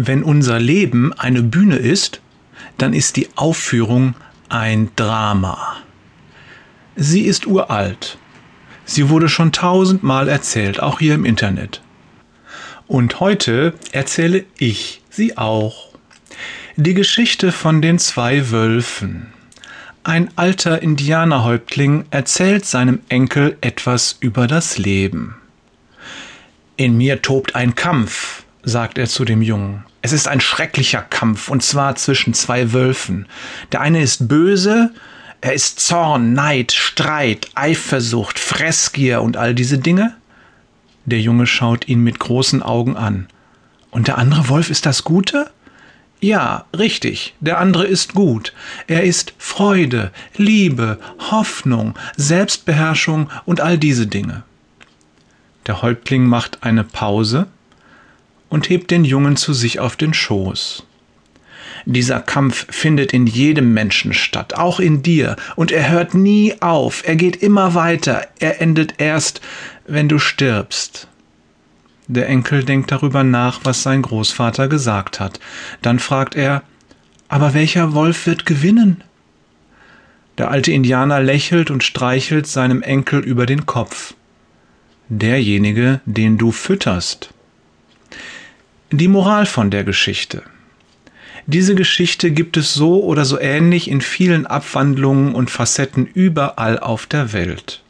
Wenn unser Leben eine Bühne ist, dann ist die Aufführung ein Drama. Sie ist uralt. Sie wurde schon tausendmal erzählt, auch hier im Internet. Und heute erzähle ich sie auch. Die Geschichte von den zwei Wölfen. Ein alter Indianerhäuptling erzählt seinem Enkel etwas über das Leben. In mir tobt ein Kampf, sagt er zu dem Jungen. Es ist ein schrecklicher Kampf, und zwar zwischen zwei Wölfen. Der eine ist böse, er ist Zorn, Neid, Streit, Eifersucht, Fressgier und all diese Dinge. Der Junge schaut ihn mit großen Augen an. Und der andere Wolf ist das Gute? Ja, richtig, der andere ist gut. Er ist Freude, Liebe, Hoffnung, Selbstbeherrschung und all diese Dinge. Der Häuptling macht eine Pause und hebt den Jungen zu sich auf den Schoß. Dieser Kampf findet in jedem Menschen statt, auch in dir, und er hört nie auf, er geht immer weiter, er endet erst, wenn du stirbst. Der Enkel denkt darüber nach, was sein Großvater gesagt hat. Dann fragt er, aber welcher Wolf wird gewinnen? Der alte Indianer lächelt und streichelt seinem Enkel über den Kopf. Derjenige, den du fütterst. Die Moral von der Geschichte. Diese Geschichte gibt es so oder so ähnlich in vielen Abwandlungen und Facetten überall auf der Welt.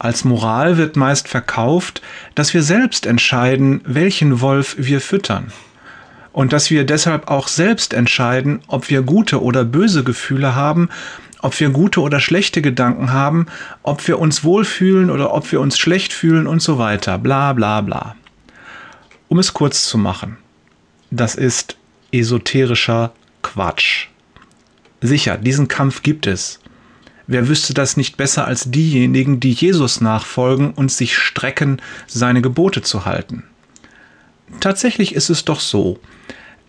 Als Moral wird meist verkauft, dass wir selbst entscheiden, welchen Wolf wir füttern. Und dass wir deshalb auch selbst entscheiden, ob wir gute oder böse Gefühle haben, ob wir gute oder schlechte Gedanken haben, ob wir uns wohlfühlen oder ob wir uns schlecht fühlen und so weiter. Bla bla bla. Um es kurz zu machen, das ist esoterischer Quatsch. Sicher, diesen Kampf gibt es. Wer wüsste das nicht besser als diejenigen, die Jesus nachfolgen und sich strecken, seine Gebote zu halten? Tatsächlich ist es doch so,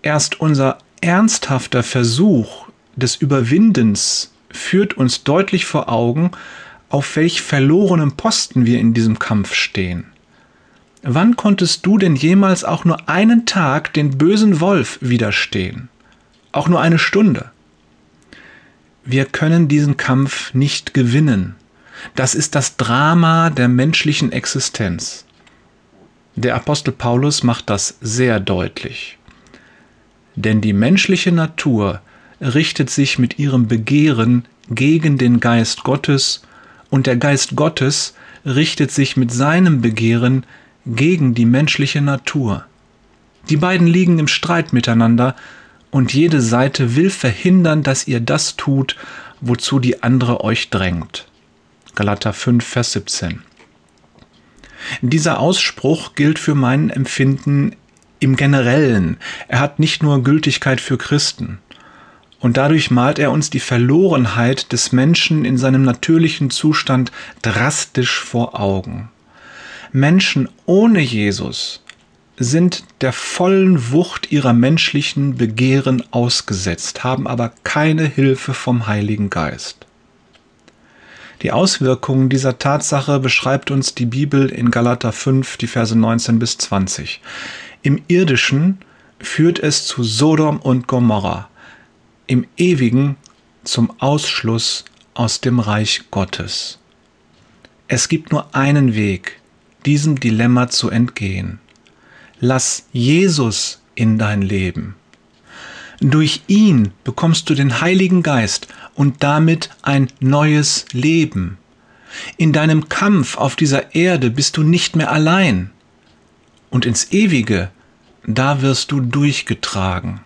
erst unser ernsthafter Versuch des Überwindens führt uns deutlich vor Augen, auf welch verlorenem Posten wir in diesem Kampf stehen. Wann konntest du denn jemals auch nur einen Tag den bösen Wolf widerstehen? Auch nur eine Stunde? Wir können diesen Kampf nicht gewinnen. Das ist das Drama der menschlichen Existenz. Der Apostel Paulus macht das sehr deutlich. Denn die menschliche Natur richtet sich mit ihrem Begehren gegen den Geist Gottes und der Geist Gottes richtet sich mit seinem Begehren gegen die menschliche Natur. Die beiden liegen im Streit miteinander, und jede Seite will verhindern, dass ihr das tut, wozu die andere euch drängt. Galater 5, Vers 17. Dieser Ausspruch gilt für mein Empfinden im Generellen. Er hat nicht nur Gültigkeit für Christen. Und dadurch malt er uns die Verlorenheit des Menschen in seinem natürlichen Zustand drastisch vor Augen. Menschen ohne Jesus sind der vollen Wucht ihrer menschlichen Begehren ausgesetzt, haben aber keine Hilfe vom Heiligen Geist. Die Auswirkungen dieser Tatsache beschreibt uns die Bibel in Galater 5, die Verse 19 bis 20. Im irdischen führt es zu Sodom und Gomorra, im ewigen zum Ausschluss aus dem Reich Gottes. Es gibt nur einen Weg, diesem Dilemma zu entgehen. Lass Jesus in dein Leben. Durch ihn bekommst du den Heiligen Geist und damit ein neues Leben. In deinem Kampf auf dieser Erde bist du nicht mehr allein. Und ins Ewige, da wirst du durchgetragen.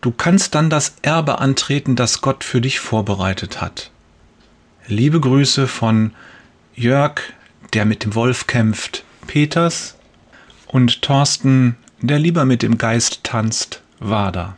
Du kannst dann das Erbe antreten, das Gott für dich vorbereitet hat. Liebe Grüße von Jörg der mit dem Wolf kämpft, Peters und Thorsten, der lieber mit dem Geist tanzt, Wader.